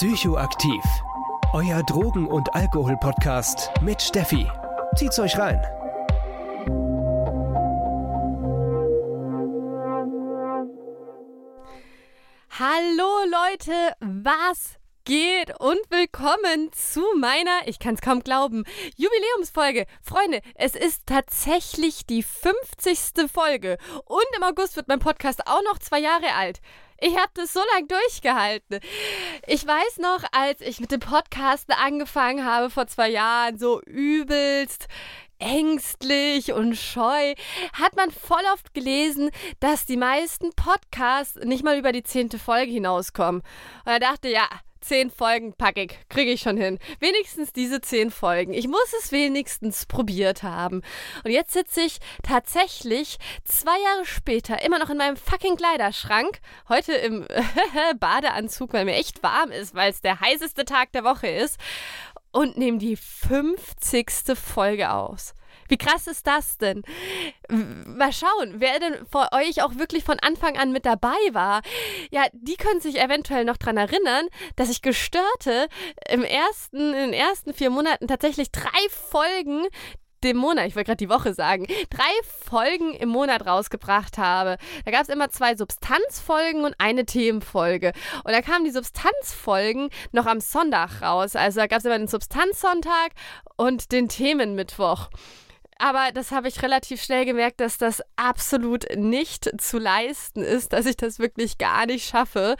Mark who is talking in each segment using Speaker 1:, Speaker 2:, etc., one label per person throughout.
Speaker 1: Psychoaktiv. Euer Drogen- und Alkohol-Podcast mit Steffi. Zieht's euch rein.
Speaker 2: Hallo Leute, was geht und willkommen zu meiner, ich kann es kaum glauben, Jubiläumsfolge. Freunde, es ist tatsächlich die 50. Folge und im August wird mein Podcast auch noch zwei Jahre alt. Ich habe das so lange durchgehalten. Ich weiß noch, als ich mit dem Podcast angefangen habe vor zwei Jahren, so übelst ängstlich und scheu, hat man voll oft gelesen, dass die meisten Podcasts nicht mal über die zehnte Folge hinauskommen. Und er dachte, ja, Zehn Folgen packe ich, kriege ich schon hin. Wenigstens diese zehn Folgen. Ich muss es wenigstens probiert haben. Und jetzt sitze ich tatsächlich zwei Jahre später immer noch in meinem fucking Kleiderschrank. Heute im Badeanzug, weil mir echt warm ist, weil es der heißeste Tag der Woche ist. Und nehme die 50. Folge aus. Wie krass ist das denn? Mal schauen, wer denn vor euch auch wirklich von Anfang an mit dabei war. Ja, die können sich eventuell noch daran erinnern, dass ich Gestörte im ersten, in den ersten vier Monaten tatsächlich drei Folgen dem Monat, ich wollte gerade die Woche sagen, drei Folgen im Monat rausgebracht habe. Da gab es immer zwei Substanzfolgen und eine Themenfolge. Und da kamen die Substanzfolgen noch am Sonntag raus. Also da gab es immer den Substanzsonntag und den Themenmittwoch. Aber das habe ich relativ schnell gemerkt, dass das absolut nicht zu leisten ist, dass ich das wirklich gar nicht schaffe.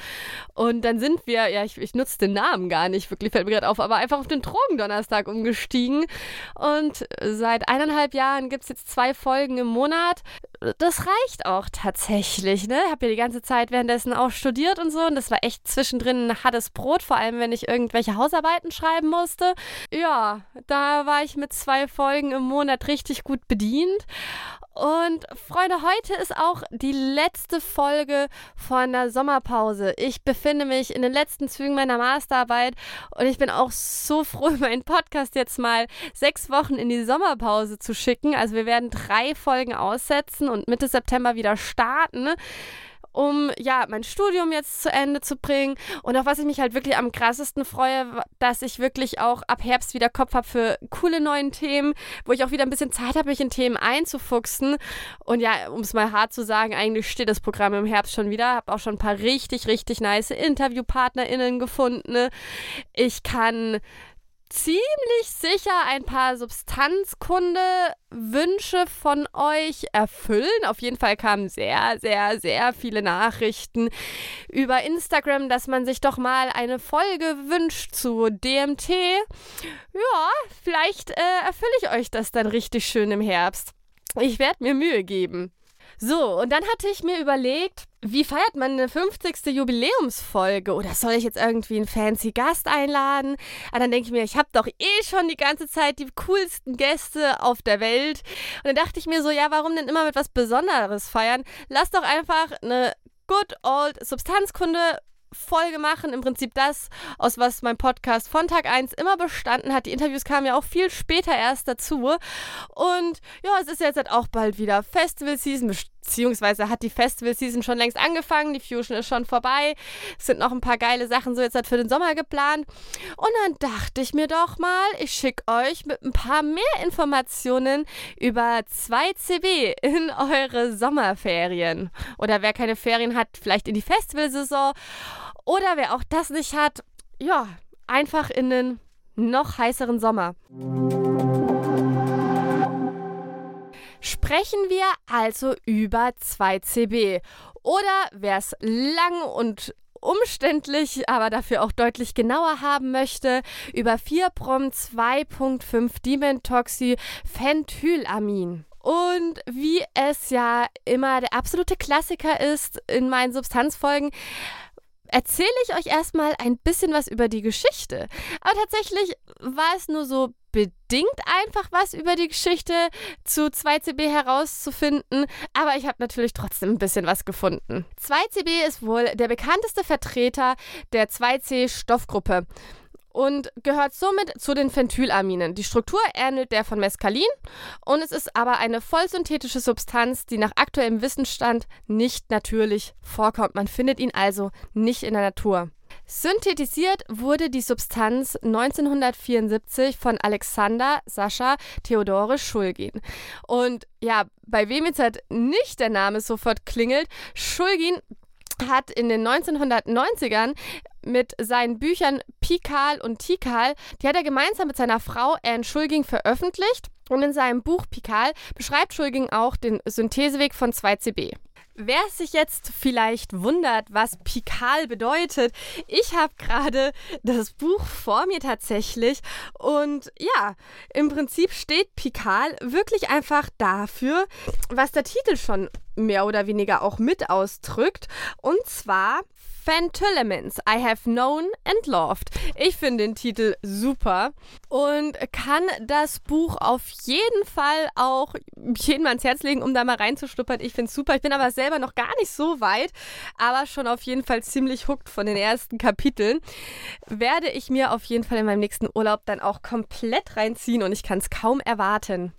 Speaker 2: Und dann sind wir, ja, ich, ich nutze den Namen gar nicht, wirklich fällt mir gerade auf, aber einfach auf den Drogendonnerstag umgestiegen. Und seit eineinhalb Jahren gibt es jetzt zwei Folgen im Monat. Das reicht auch tatsächlich, ne? Habe ja die ganze Zeit währenddessen auch studiert und so. Und das war echt zwischendrin ein hartes Brot, vor allem wenn ich irgendwelche Hausarbeiten schreiben musste. Ja, da war ich mit zwei Folgen im Monat richtig gut bedient. Und Freunde, heute ist auch die letzte Folge von der Sommerpause. Ich befinde mich in den letzten Zügen meiner Masterarbeit und ich bin auch so froh, meinen Podcast jetzt mal sechs Wochen in die Sommerpause zu schicken. Also wir werden drei Folgen aussetzen und Mitte September wieder starten um ja mein Studium jetzt zu Ende zu bringen. Und auf was ich mich halt wirklich am krassesten freue, dass ich wirklich auch ab Herbst wieder Kopf habe für coole neuen Themen, wo ich auch wieder ein bisschen Zeit habe, mich in Themen einzufuchsen. Und ja, um es mal hart zu sagen, eigentlich steht das Programm im Herbst schon wieder. Habe auch schon ein paar richtig, richtig nice InterviewpartnerInnen gefunden. Ich kann ziemlich sicher ein paar Substanzkunde-Wünsche von euch erfüllen. Auf jeden Fall kamen sehr, sehr, sehr viele Nachrichten über Instagram, dass man sich doch mal eine Folge wünscht zu DMT. Ja, vielleicht äh, erfülle ich euch das dann richtig schön im Herbst. Ich werde mir Mühe geben. So, und dann hatte ich mir überlegt, wie feiert man eine 50. Jubiläumsfolge? Oder soll ich jetzt irgendwie einen fancy Gast einladen? Aber dann denke ich mir, ich habe doch eh schon die ganze Zeit die coolsten Gäste auf der Welt. Und dann dachte ich mir so, ja, warum denn immer mit was Besonderes feiern? Lass doch einfach eine good old Substanzkunde Folge machen. Im Prinzip das, aus was mein Podcast von Tag 1 immer bestanden hat. Die Interviews kamen ja auch viel später erst dazu. Und ja, es ist jetzt halt auch bald wieder Festival Season, beziehungsweise hat die Festival Season schon längst angefangen. Die Fusion ist schon vorbei. Es sind noch ein paar geile Sachen so jetzt halt für den Sommer geplant. Und dann dachte ich mir doch mal, ich schicke euch mit ein paar mehr Informationen über 2CB in eure Sommerferien. Oder wer keine Ferien hat, vielleicht in die Festivalsaison. Oder wer auch das nicht hat, ja, einfach in den noch heißeren Sommer. Sprechen wir also über 2CB. Oder wer es lang und umständlich, aber dafür auch deutlich genauer haben möchte, über 4-Prom 2.5 Dimentoxy Phentylamin. Und wie es ja immer der absolute Klassiker ist in meinen Substanzfolgen, erzähle ich euch erstmal ein bisschen was über die Geschichte. Aber tatsächlich war es nur so bedingt einfach was über die Geschichte zu 2CB herauszufinden, aber ich habe natürlich trotzdem ein bisschen was gefunden. 2CB ist wohl der bekannteste Vertreter der 2C-Stoffgruppe und gehört somit zu den Phentylaminen. Die Struktur ähnelt der von Mescalin und es ist aber eine vollsynthetische Substanz, die nach aktuellem Wissensstand nicht natürlich vorkommt. Man findet ihn also nicht in der Natur. Synthetisiert wurde die Substanz 1974 von Alexander Sascha Theodore Schulgin. Und ja, bei wem jetzt halt nicht der Name sofort klingelt, Schulgin hat in den 1990ern mit seinen Büchern Pikal und Tikal, die hat er gemeinsam mit seiner Frau Anne Schulging veröffentlicht. Und in seinem Buch Pikal beschreibt Schulging auch den Syntheseweg von 2CB. Wer sich jetzt vielleicht wundert, was Pikal bedeutet, ich habe gerade das Buch vor mir tatsächlich. Und ja, im Prinzip steht Pikal wirklich einfach dafür, was der Titel schon mehr oder weniger auch mit ausdrückt. Und zwar Phantylements I Have Known and Loved. Ich finde den Titel super und kann das Buch auf jeden Fall auch jedem ans Herz legen, um da mal reinzuschnuppern. Ich finde es super. Ich bin aber selber noch gar nicht so weit, aber schon auf jeden Fall ziemlich hooked von den ersten Kapiteln. Werde ich mir auf jeden Fall in meinem nächsten Urlaub dann auch komplett reinziehen und ich kann es kaum erwarten.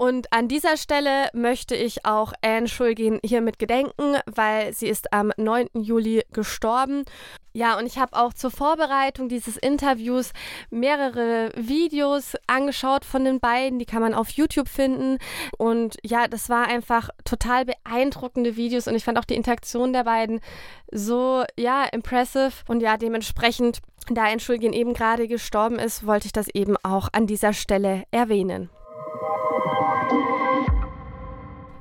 Speaker 2: Und an dieser Stelle möchte ich auch Anne Schulgin hiermit gedenken, weil sie ist am 9. Juli gestorben. Ja, und ich habe auch zur Vorbereitung dieses Interviews mehrere Videos angeschaut von den beiden. Die kann man auf YouTube finden. Und ja, das war einfach total beeindruckende Videos. Und ich fand auch die Interaktion der beiden so, ja, impressive. Und ja, dementsprechend, da Anne Schulgin eben gerade gestorben ist, wollte ich das eben auch an dieser Stelle erwähnen.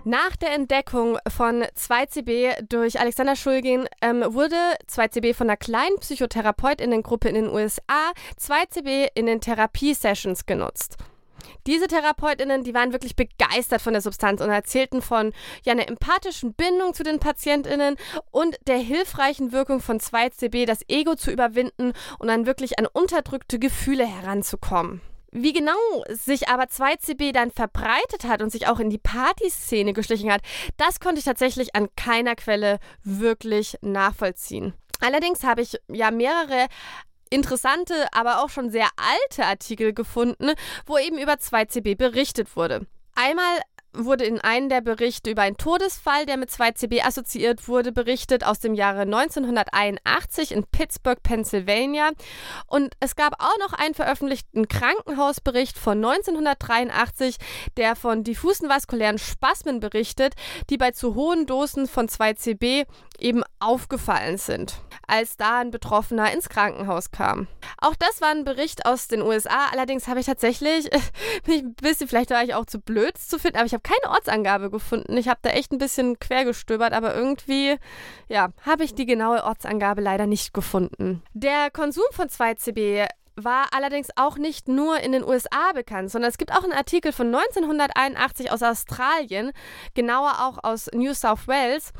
Speaker 2: Nach der Entdeckung von 2CB durch Alexander Schulgin ähm, wurde 2CB von einer kleinen Psychotherapeutinnengruppe in den USA 2CB in den Therapiesessions genutzt. Diese Therapeutinnen, die waren wirklich begeistert von der Substanz und erzählten von ja, einer empathischen Bindung zu den Patientinnen und der hilfreichen Wirkung von 2CB, das Ego zu überwinden und dann wirklich an unterdrückte Gefühle heranzukommen. Wie genau sich aber 2CB dann verbreitet hat und sich auch in die Partyszene geschlichen hat, das konnte ich tatsächlich an keiner Quelle wirklich nachvollziehen. Allerdings habe ich ja mehrere interessante, aber auch schon sehr alte Artikel gefunden, wo eben über 2CB berichtet wurde. Einmal wurde in einem der Berichte über einen Todesfall, der mit 2CB assoziiert wurde, berichtet aus dem Jahre 1981 in Pittsburgh, Pennsylvania. Und es gab auch noch einen veröffentlichten Krankenhausbericht von 1983, der von diffusen vaskulären Spasmen berichtet, die bei zu hohen Dosen von 2CB eben aufgefallen sind, als da ein Betroffener ins Krankenhaus kam. Auch das war ein Bericht aus den USA, allerdings habe ich tatsächlich, ein bisschen, vielleicht war ich auch zu blöd zu finden, aber ich habe keine Ortsangabe gefunden. Ich habe da echt ein bisschen quer gestöbert, aber irgendwie, ja, habe ich die genaue Ortsangabe leider nicht gefunden. Der Konsum von 2CB war allerdings auch nicht nur in den USA bekannt, sondern es gibt auch einen Artikel von 1981 aus Australien, genauer auch aus New South Wales,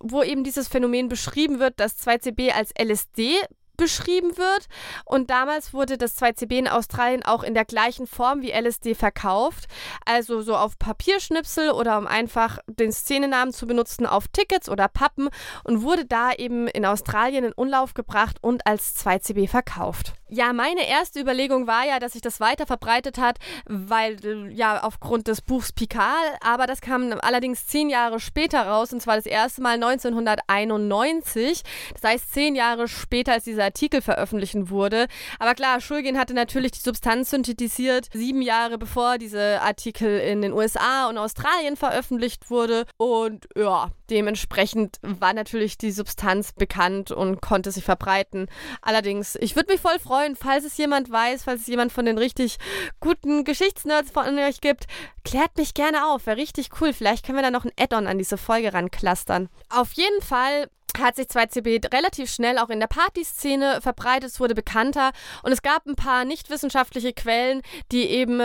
Speaker 2: wo eben dieses Phänomen beschrieben wird, dass 2CB als LSD beschrieben wird. Und damals wurde das 2CB in Australien auch in der gleichen Form wie LSD verkauft. Also so auf Papierschnipsel oder um einfach den Szenenamen zu benutzen auf Tickets oder Pappen und wurde da eben in Australien in Umlauf gebracht und als 2CB verkauft. Ja, meine erste Überlegung war ja, dass sich das weiter verbreitet hat, weil ja aufgrund des Buchs Pikal, aber das kam allerdings zehn Jahre später raus und zwar das erste Mal 1991. Das heißt zehn Jahre später, als dieser Artikel veröffentlichen wurde. Aber klar, Schulgin hatte natürlich die Substanz synthetisiert, sieben Jahre bevor diese Artikel in den USA und Australien veröffentlicht wurde. Und ja, dementsprechend war natürlich die Substanz bekannt und konnte sich verbreiten. Allerdings, ich würde mich voll freuen, falls es jemand weiß, falls es jemand von den richtig guten Geschichtsnerds von euch gibt, klärt mich gerne auf. Wäre richtig cool. Vielleicht können wir da noch ein Add-on an diese Folge ranklustern. Auf jeden Fall hat sich 2CB relativ schnell auch in der Partyszene verbreitet, es wurde bekannter und es gab ein paar nicht wissenschaftliche Quellen, die eben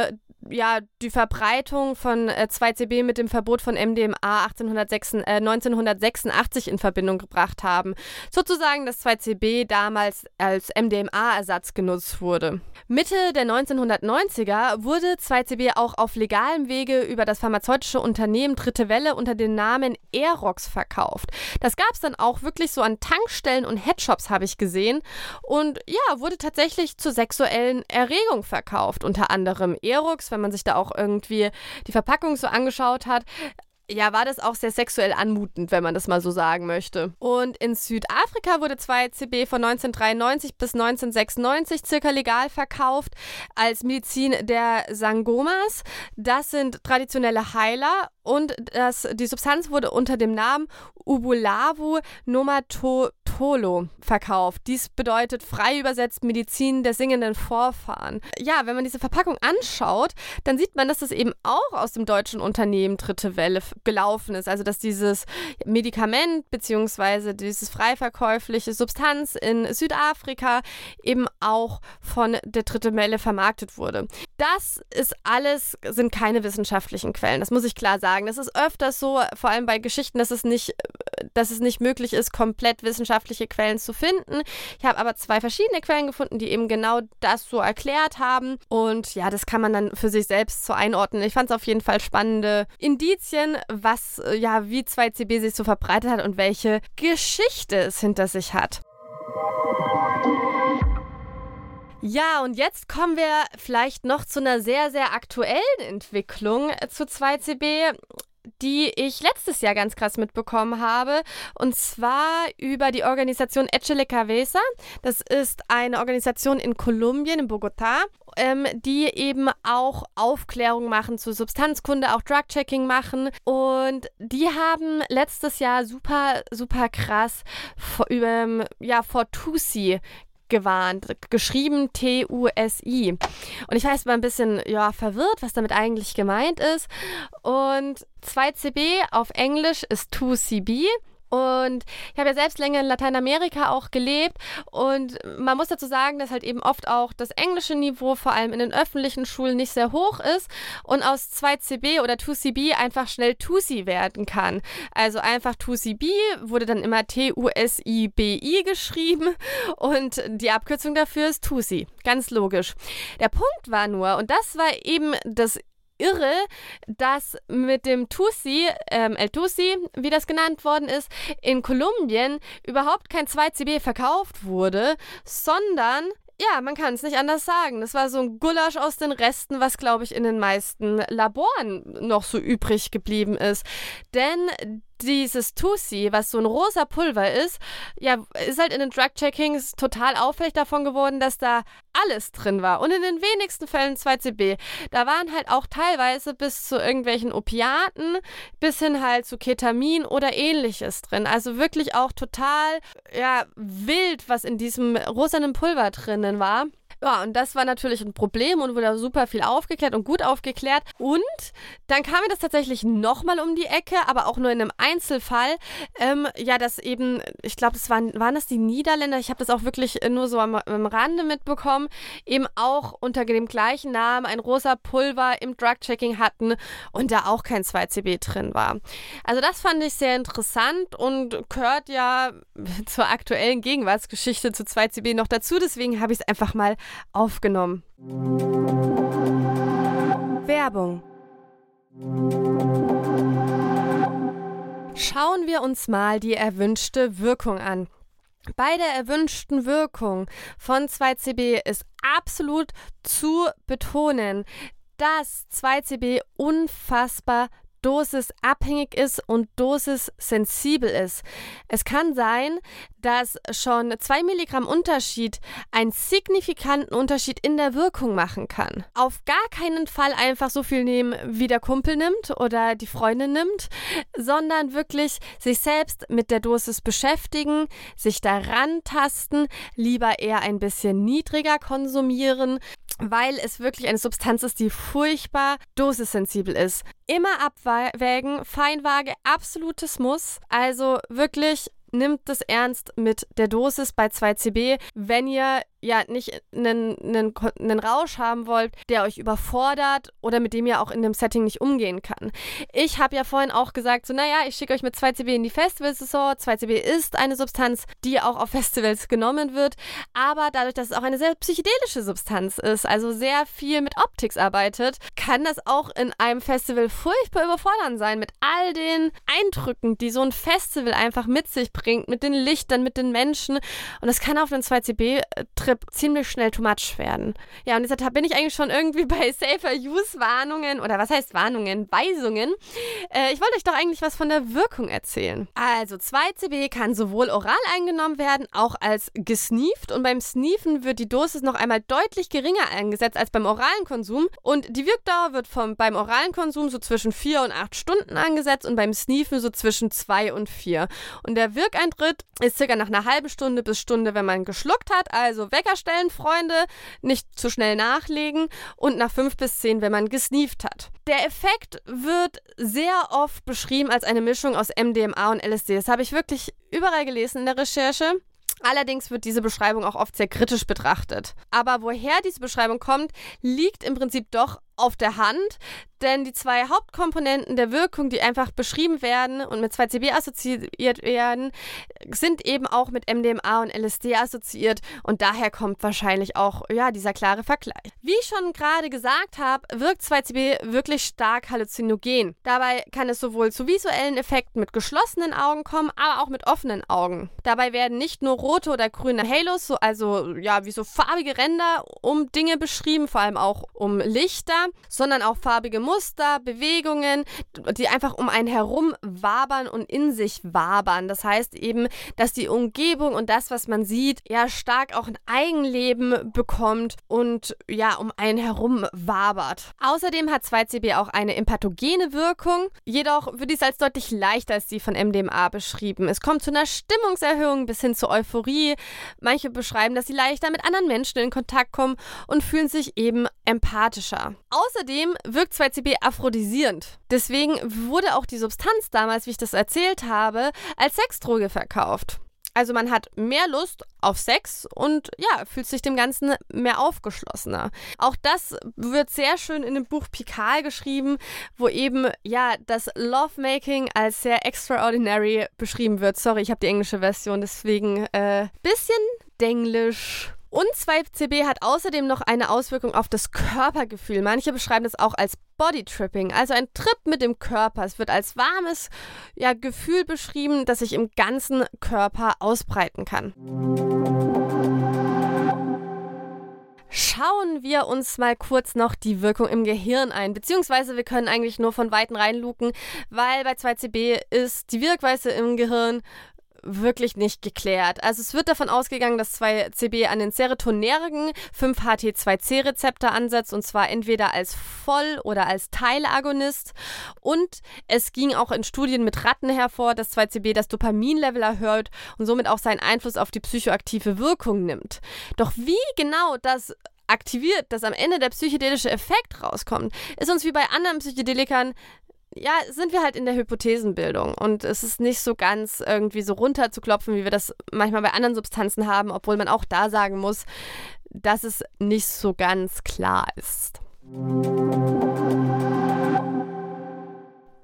Speaker 2: ja, die Verbreitung von äh, 2CB mit dem Verbot von MDMA 1806, äh, 1986 in Verbindung gebracht haben. Sozusagen, dass 2CB damals als MDMA-Ersatz genutzt wurde. Mitte der 1990er wurde 2CB auch auf legalem Wege über das pharmazeutische Unternehmen Dritte Welle unter dem Namen Aerox verkauft. Das gab es dann auch wirklich so an Tankstellen und Headshops, habe ich gesehen. Und ja, wurde tatsächlich zur sexuellen Erregung verkauft. Unter anderem Aerox wenn man sich da auch irgendwie die Verpackung so angeschaut hat, ja, war das auch sehr sexuell anmutend, wenn man das mal so sagen möchte. Und in Südafrika wurde 2CB von 1993 bis 1996 circa legal verkauft als Medizin der Sangomas. Das sind traditionelle Heiler und das, die Substanz wurde unter dem Namen Ubulavu Nomatolo verkauft. Dies bedeutet frei übersetzt Medizin der singenden Vorfahren. Ja, wenn man diese Verpackung anschaut, dann sieht man, dass das eben auch aus dem deutschen Unternehmen Dritte Welle gelaufen ist. Also dass dieses Medikament bzw. dieses freiverkäufliche Substanz in Südafrika eben auch von der Dritte Welle vermarktet wurde. Das ist alles, sind keine wissenschaftlichen Quellen. Das muss ich klar sagen. Das ist öfters so, vor allem bei Geschichten, dass es nicht dass es nicht möglich ist, komplett wissenschaftliche Quellen zu finden. Ich habe aber zwei verschiedene Quellen gefunden, die eben genau das so erklärt haben. Und ja, das kann man dann für sich selbst so einordnen. Ich fand es auf jeden Fall spannende Indizien, was, ja, wie 2CB sich so verbreitet hat und welche Geschichte es hinter sich hat. Ja, und jetzt kommen wir vielleicht noch zu einer sehr, sehr aktuellen Entwicklung zu 2CB die ich letztes Jahr ganz krass mitbekommen habe. Und zwar über die Organisation Echele Cabeza. Das ist eine Organisation in Kolumbien, in Bogotá, ähm, die eben auch Aufklärung machen zu Substanzkunde, auch Drug-Checking machen. Und die haben letztes Jahr super, super krass vor, über, ja, vor Tusi gewarnt, geschrieben T-U-S-I. Und ich war erst mal ein bisschen ja, verwirrt, was damit eigentlich gemeint ist. Und 2CB auf Englisch ist 2CB. Und ich habe ja selbst länger in Lateinamerika auch gelebt und man muss dazu sagen, dass halt eben oft auch das englische Niveau, vor allem in den öffentlichen Schulen, nicht sehr hoch ist und aus 2CB oder 2CB einfach schnell TUSI werden kann. Also einfach 2CB wurde dann immer T-U-S-I-B-I geschrieben und die Abkürzung dafür ist TUSI. Ganz logisch. Der Punkt war nur, und das war eben das irre, dass mit dem Tusi, ähm, El Tusi, wie das genannt worden ist, in Kolumbien überhaupt kein 2CB verkauft wurde, sondern ja, man kann es nicht anders sagen. Das war so ein Gulasch aus den Resten, was, glaube ich, in den meisten Laboren noch so übrig geblieben ist. Denn dieses Tusi, was so ein rosa Pulver ist, ja, ist halt in den Drug-Checkings total auffällig davon geworden, dass da alles drin war. Und in den wenigsten Fällen 2CB. Da waren halt auch teilweise bis zu irgendwelchen Opiaten, bis hin halt zu Ketamin oder ähnliches drin. Also wirklich auch total, ja, wild, was in diesem rosanen Pulver drinnen war. Ja, und das war natürlich ein Problem und wurde super viel aufgeklärt und gut aufgeklärt. Und dann kam mir das tatsächlich nochmal um die Ecke, aber auch nur in einem Einzelfall. Ähm, ja, das eben, ich glaube, das waren, waren das die Niederländer, ich habe das auch wirklich nur so am, am Rande mitbekommen, eben auch unter dem gleichen Namen ein rosa Pulver im Drug-Checking hatten und da auch kein 2CB drin war. Also das fand ich sehr interessant und gehört ja zur aktuellen Gegenwartsgeschichte zu 2CB noch dazu. Deswegen habe ich es einfach mal aufgenommen. Werbung. Schauen wir uns mal die erwünschte Wirkung an. Bei der erwünschten Wirkung von 2CB ist absolut zu betonen, dass 2CB unfassbar dosisabhängig ist und dosissensibel ist. Es kann sein, dass schon 2 Milligramm Unterschied einen signifikanten Unterschied in der Wirkung machen kann. Auf gar keinen Fall einfach so viel nehmen, wie der Kumpel nimmt oder die Freundin nimmt, sondern wirklich sich selbst mit der Dosis beschäftigen, sich daran tasten, lieber eher ein bisschen niedriger konsumieren, weil es wirklich eine Substanz ist, die furchtbar dosissensibel ist. Immer abwägen, Feinwaage, absolutes Muss. Also wirklich nimmt es ernst mit der Dosis bei 2CB, wenn ihr ja nicht einen, einen, einen Rausch haben wollt, der euch überfordert oder mit dem ihr auch in dem Setting nicht umgehen kann. Ich habe ja vorhin auch gesagt, so naja, ich schicke euch mit 2CB in die Festivalsaison. 2CB ist eine Substanz, die auch auf Festivals genommen wird, aber dadurch, dass es auch eine sehr psychedelische Substanz ist, also sehr viel mit Optics arbeitet, kann das auch in einem Festival furchtbar überfordern sein mit all den Eindrücken, die so ein Festival einfach mit sich bringt, mit den Lichtern, mit den Menschen und das kann auf einen 2CB-Trip Trip ziemlich schnell too much werden. Ja, und deshalb bin ich eigentlich schon irgendwie bei Safer Use Warnungen oder was heißt Warnungen? Weisungen. Äh, ich wollte euch doch eigentlich was von der Wirkung erzählen. Also 2CB kann sowohl oral eingenommen werden, auch als gesneeft und beim Sneefen wird die Dosis noch einmal deutlich geringer eingesetzt als beim oralen Konsum und die Wirkdauer wird vom, beim oralen Konsum so zwischen 4 und 8 Stunden angesetzt und beim Sneefen so zwischen 2 und 4. Und der Wirkeintritt ist circa nach einer halben Stunde bis Stunde, wenn man geschluckt hat. Also Wecker stellen, Freunde, nicht zu schnell nachlegen und nach 5 bis 10, wenn man gesneeft hat. Der Effekt wird sehr oft beschrieben als eine Mischung aus MDMA und LSD. Das habe ich wirklich überall gelesen in der Recherche. Allerdings wird diese Beschreibung auch oft sehr kritisch betrachtet. Aber woher diese Beschreibung kommt, liegt im Prinzip doch auf der Hand, denn die zwei Hauptkomponenten der Wirkung, die einfach beschrieben werden und mit 2CB assoziiert werden, sind eben auch mit MDMA und LSD assoziiert und daher kommt wahrscheinlich auch ja, dieser klare Vergleich. Wie ich schon gerade gesagt habe, wirkt 2CB wirklich stark halluzinogen. Dabei kann es sowohl zu visuellen Effekten mit geschlossenen Augen kommen, aber auch mit offenen Augen. Dabei werden nicht nur rote oder grüne Halos, so, also ja, wie so farbige Ränder um Dinge beschrieben, vor allem auch um Lichter, sondern auch farbige Muster, Bewegungen, die einfach um einen herum wabern und in sich wabern. Das heißt eben, dass die Umgebung und das, was man sieht, ja stark auch ein Eigenleben bekommt und ja um einen herum wabert. Außerdem hat 2CB auch eine empathogene Wirkung, jedoch wird dies als deutlich leichter als die von MDMA beschrieben. Es kommt zu einer Stimmungserhöhung bis hin zur Euphorie. Manche beschreiben, dass sie leichter mit anderen Menschen in Kontakt kommen und fühlen sich eben empathischer. Außerdem wirkt 2CB aphrodisierend. Deswegen wurde auch die Substanz damals, wie ich das erzählt habe, als Sexdroge verkauft. Also man hat mehr Lust auf Sex und ja, fühlt sich dem Ganzen mehr aufgeschlossener. Auch das wird sehr schön in dem Buch Pikal geschrieben, wo eben ja das Lovemaking als sehr extraordinary beschrieben wird. Sorry, ich habe die englische Version, deswegen äh, bisschen denglisch. Und 2CB hat außerdem noch eine Auswirkung auf das Körpergefühl. Manche beschreiben das auch als Bodytripping, also ein Trip mit dem Körper. Es wird als warmes ja, Gefühl beschrieben, das sich im ganzen Körper ausbreiten kann. Schauen wir uns mal kurz noch die Wirkung im Gehirn ein, beziehungsweise wir können eigentlich nur von Weitem reinluken, weil bei 2CB ist die Wirkweise im Gehirn wirklich nicht geklärt. Also es wird davon ausgegangen, dass 2CB an den serotonergen 5-HT2C-Rezeptor ansetzt und zwar entweder als Voll- oder als Teilagonist. Und es ging auch in Studien mit Ratten hervor, dass 2CB das Dopaminlevel erhöht und somit auch seinen Einfluss auf die psychoaktive Wirkung nimmt. Doch wie genau das aktiviert, dass am Ende der psychedelische Effekt rauskommt, ist uns wie bei anderen Psychedelikern ja, sind wir halt in der Hypothesenbildung und es ist nicht so ganz irgendwie so runterzuklopfen, wie wir das manchmal bei anderen Substanzen haben, obwohl man auch da sagen muss, dass es nicht so ganz klar ist.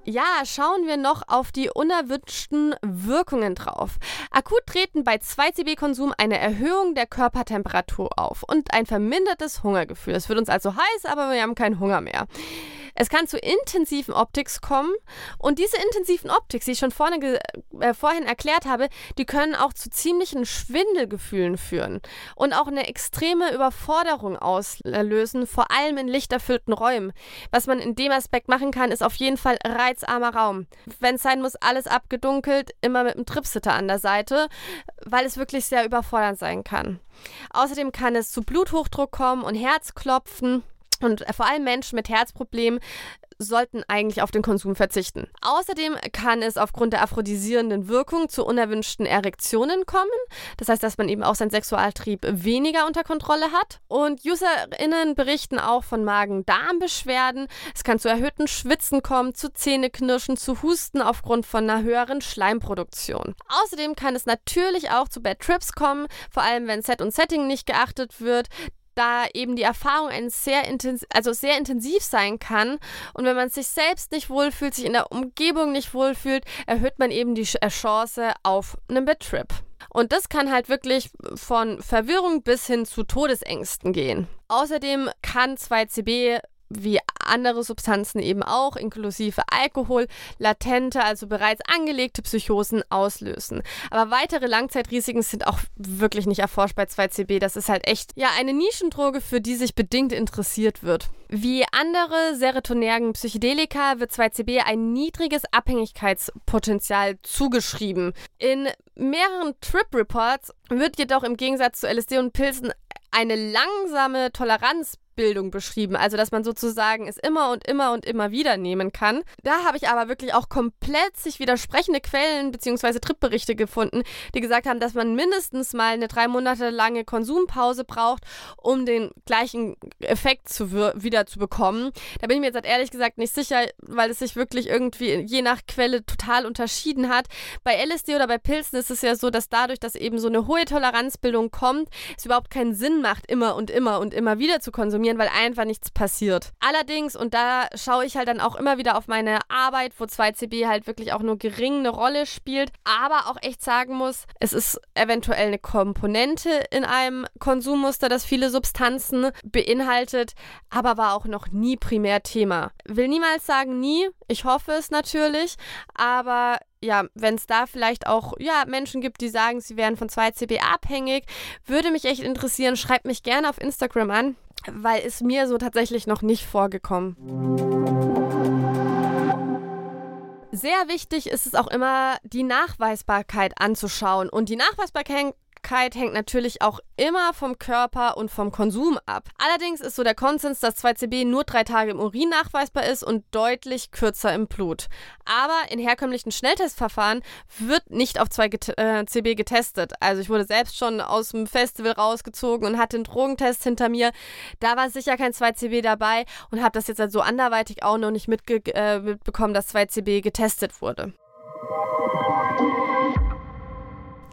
Speaker 2: Ja, schauen wir noch auf die unerwünschten Wirkungen drauf. Akut treten bei 2CB-Konsum eine Erhöhung der Körpertemperatur auf und ein vermindertes Hungergefühl. Es wird uns also heiß, aber wir haben keinen Hunger mehr. Es kann zu intensiven Optics kommen und diese intensiven Optics, die ich schon vorne äh, vorhin erklärt habe, die können auch zu ziemlichen Schwindelgefühlen führen und auch eine extreme Überforderung auslösen, vor allem in lichterfüllten Räumen. Was man in dem Aspekt machen kann, ist auf jeden Fall reizarmer Raum. Wenn es sein muss, alles abgedunkelt, immer mit einem Tripsitter an der Seite, weil es wirklich sehr überfordernd sein kann. Außerdem kann es zu Bluthochdruck kommen und Herzklopfen. Und vor allem Menschen mit Herzproblemen sollten eigentlich auf den Konsum verzichten. Außerdem kann es aufgrund der aphrodisierenden Wirkung zu unerwünschten Erektionen kommen. Das heißt, dass man eben auch seinen Sexualtrieb weniger unter Kontrolle hat. Und UserInnen berichten auch von Magen-Darm-Beschwerden. Es kann zu erhöhten Schwitzen kommen, zu Zähneknirschen, zu Husten aufgrund von einer höheren Schleimproduktion. Außerdem kann es natürlich auch zu Bad Trips kommen, vor allem wenn Set und Setting nicht geachtet wird da eben die Erfahrung ein sehr, intensiv, also sehr intensiv sein kann. Und wenn man sich selbst nicht wohlfühlt, sich in der Umgebung nicht wohlfühlt, erhöht man eben die äh, Chance auf einen Betrip. Und das kann halt wirklich von Verwirrung bis hin zu Todesängsten gehen. Außerdem kann 2CB wie andere Substanzen eben auch, inklusive Alkohol, latente, also bereits angelegte Psychosen auslösen. Aber weitere Langzeitrisiken sind auch wirklich nicht erforscht bei 2CB. Das ist halt echt ja eine Nischendroge, für die sich bedingt interessiert wird. Wie andere serotonergen Psychedelika wird 2CB ein niedriges Abhängigkeitspotenzial zugeschrieben. In mehreren Trip Reports wird jedoch im Gegensatz zu LSD und Pilzen eine langsame Toleranz Bildung beschrieben. Also, dass man sozusagen es immer und immer und immer wieder nehmen kann. Da habe ich aber wirklich auch komplett sich widersprechende Quellen bzw. Tripberichte gefunden, die gesagt haben, dass man mindestens mal eine drei Monate lange Konsumpause braucht, um den gleichen Effekt zu wieder zu bekommen. Da bin ich mir jetzt ehrlich gesagt nicht sicher, weil es sich wirklich irgendwie je nach Quelle total unterschieden hat. Bei LSD oder bei Pilzen ist es ja so, dass dadurch, dass eben so eine hohe Toleranzbildung kommt, es überhaupt keinen Sinn macht, immer und immer und immer wieder zu konsumieren konsumieren, weil einfach nichts passiert. Allerdings, und da schaue ich halt dann auch immer wieder auf meine Arbeit, wo 2CB halt wirklich auch nur gering eine Rolle spielt, aber auch echt sagen muss, es ist eventuell eine Komponente in einem Konsummuster, das viele Substanzen beinhaltet, aber war auch noch nie primär Thema. Will niemals sagen nie, ich hoffe es natürlich, aber ja, wenn es da vielleicht auch ja, Menschen gibt, die sagen, sie wären von 2CB abhängig, würde mich echt interessieren. Schreibt mich gerne auf Instagram an weil es mir so tatsächlich noch nicht vorgekommen. Sehr wichtig ist es auch immer, die Nachweisbarkeit anzuschauen. Und die Nachweisbarkeit Fruchtbarkeit hängt natürlich auch immer vom Körper und vom Konsum ab. Allerdings ist so der Konsens, dass 2CB nur drei Tage im Urin nachweisbar ist und deutlich kürzer im Blut. Aber in herkömmlichen Schnelltestverfahren wird nicht auf 2CB äh, getestet. Also ich wurde selbst schon aus dem Festival rausgezogen und hatte einen Drogentest hinter mir. Da war sicher kein 2CB dabei und habe das jetzt also anderweitig auch noch nicht äh, mitbekommen, dass 2CB getestet wurde.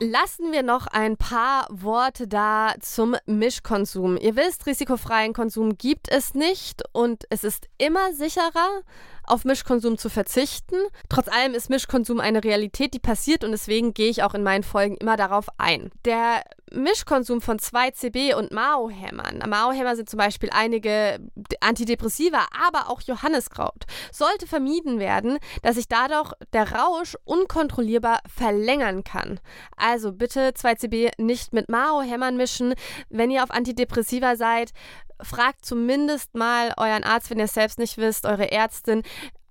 Speaker 2: Lassen wir noch ein paar Worte da zum Mischkonsum. Ihr wisst, risikofreien Konsum gibt es nicht und es ist immer sicherer, auf Mischkonsum zu verzichten. Trotz allem ist Mischkonsum eine Realität, die passiert und deswegen gehe ich auch in meinen Folgen immer darauf ein. Der Mischkonsum von 2CB und Mao-Hämmern, Mao-Hämmer sind zum Beispiel einige Antidepressiva, aber auch Johanniskraut, sollte vermieden werden, dass sich dadurch der Rausch unkontrollierbar verlängern kann. Also bitte 2CB nicht mit Mao-Hämmern mischen. Wenn ihr auf Antidepressiva seid, fragt zumindest mal euren Arzt, wenn ihr es selbst nicht wisst, eure Ärztin,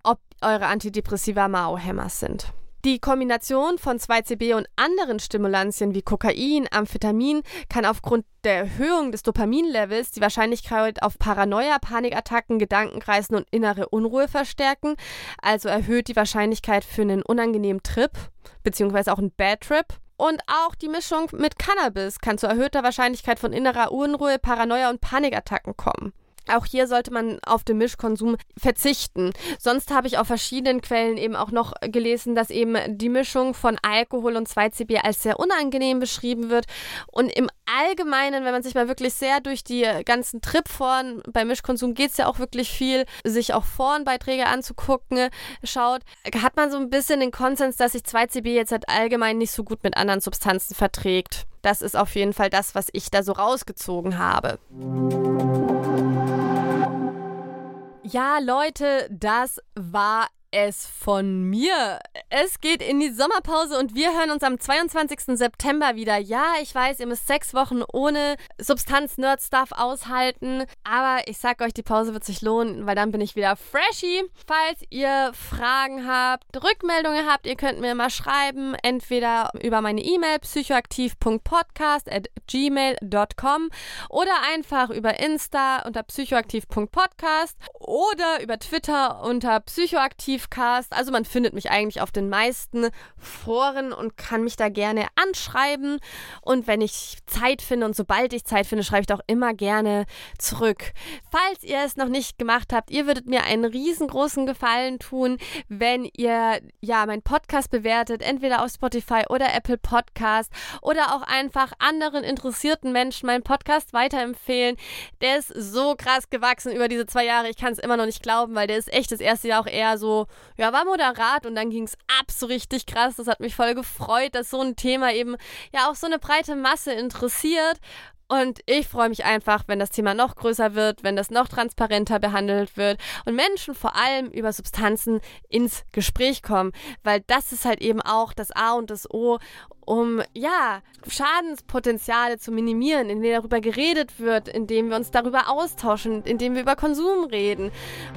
Speaker 2: ob eure Antidepressiva Mao-Hämmer sind. Die Kombination von 2CB und anderen Stimulantien wie Kokain, Amphetamin kann aufgrund der Erhöhung des Dopaminlevels die Wahrscheinlichkeit auf Paranoia, Panikattacken, Gedankenkreisen und innere Unruhe verstärken, also erhöht die Wahrscheinlichkeit für einen unangenehmen Trip beziehungsweise auch einen Bad Trip. Und auch die Mischung mit Cannabis kann zu erhöhter Wahrscheinlichkeit von innerer Unruhe, Paranoia und Panikattacken kommen. Auch hier sollte man auf den Mischkonsum verzichten. Sonst habe ich auf verschiedenen Quellen eben auch noch gelesen, dass eben die Mischung von Alkohol und 2CB als sehr unangenehm beschrieben wird. Und im Allgemeinen, wenn man sich mal wirklich sehr durch die ganzen Tripforen bei Mischkonsum geht es ja auch wirklich viel, sich auch Forenbeiträge anzugucken, schaut, hat man so ein bisschen den Konsens, dass sich 2CB jetzt halt allgemein nicht so gut mit anderen Substanzen verträgt. Das ist auf jeden Fall das, was ich da so rausgezogen habe. Ja, Leute, das war es von mir. Es geht in die Sommerpause und wir hören uns am 22. September wieder. Ja, ich weiß, ihr müsst sechs Wochen ohne Substanz-Nerd-Stuff aushalten, aber ich sag euch, die Pause wird sich lohnen, weil dann bin ich wieder freshy. Falls ihr Fragen habt, Rückmeldungen habt, ihr könnt mir mal schreiben, entweder über meine E-Mail psychoaktiv.podcast at gmail.com oder einfach über Insta unter psychoaktiv.podcast oder über Twitter unter psychoaktiv Briefcast. Also man findet mich eigentlich auf den meisten Foren und kann mich da gerne anschreiben. Und wenn ich Zeit finde und sobald ich Zeit finde, schreibe ich doch immer gerne zurück. Falls ihr es noch nicht gemacht habt, ihr würdet mir einen riesengroßen Gefallen tun, wenn ihr ja meinen Podcast bewertet, entweder auf Spotify oder Apple Podcast oder auch einfach anderen interessierten Menschen meinen Podcast weiterempfehlen. Der ist so krass gewachsen über diese zwei Jahre. Ich kann es immer noch nicht glauben, weil der ist echt das erste Jahr auch eher so ja, war moderat und dann ging es ab so richtig krass. Das hat mich voll gefreut, dass so ein Thema eben ja auch so eine breite Masse interessiert. Und ich freue mich einfach, wenn das Thema noch größer wird, wenn das noch transparenter behandelt wird und Menschen vor allem über Substanzen ins Gespräch kommen, weil das ist halt eben auch das A und das O, um ja Schadenspotenziale zu minimieren, indem darüber geredet wird, indem wir uns darüber austauschen, indem wir über Konsum reden.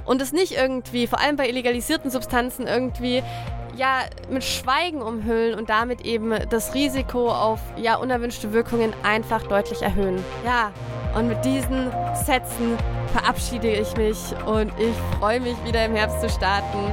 Speaker 2: Und es nicht irgendwie, vor allem bei illegalisierten Substanzen irgendwie ja mit Schweigen umhüllen und damit eben das Risiko auf ja unerwünschte Wirkungen einfach deutlich erhöhen. Ja, und mit diesen Sätzen verabschiede ich mich und ich freue mich wieder im Herbst zu starten.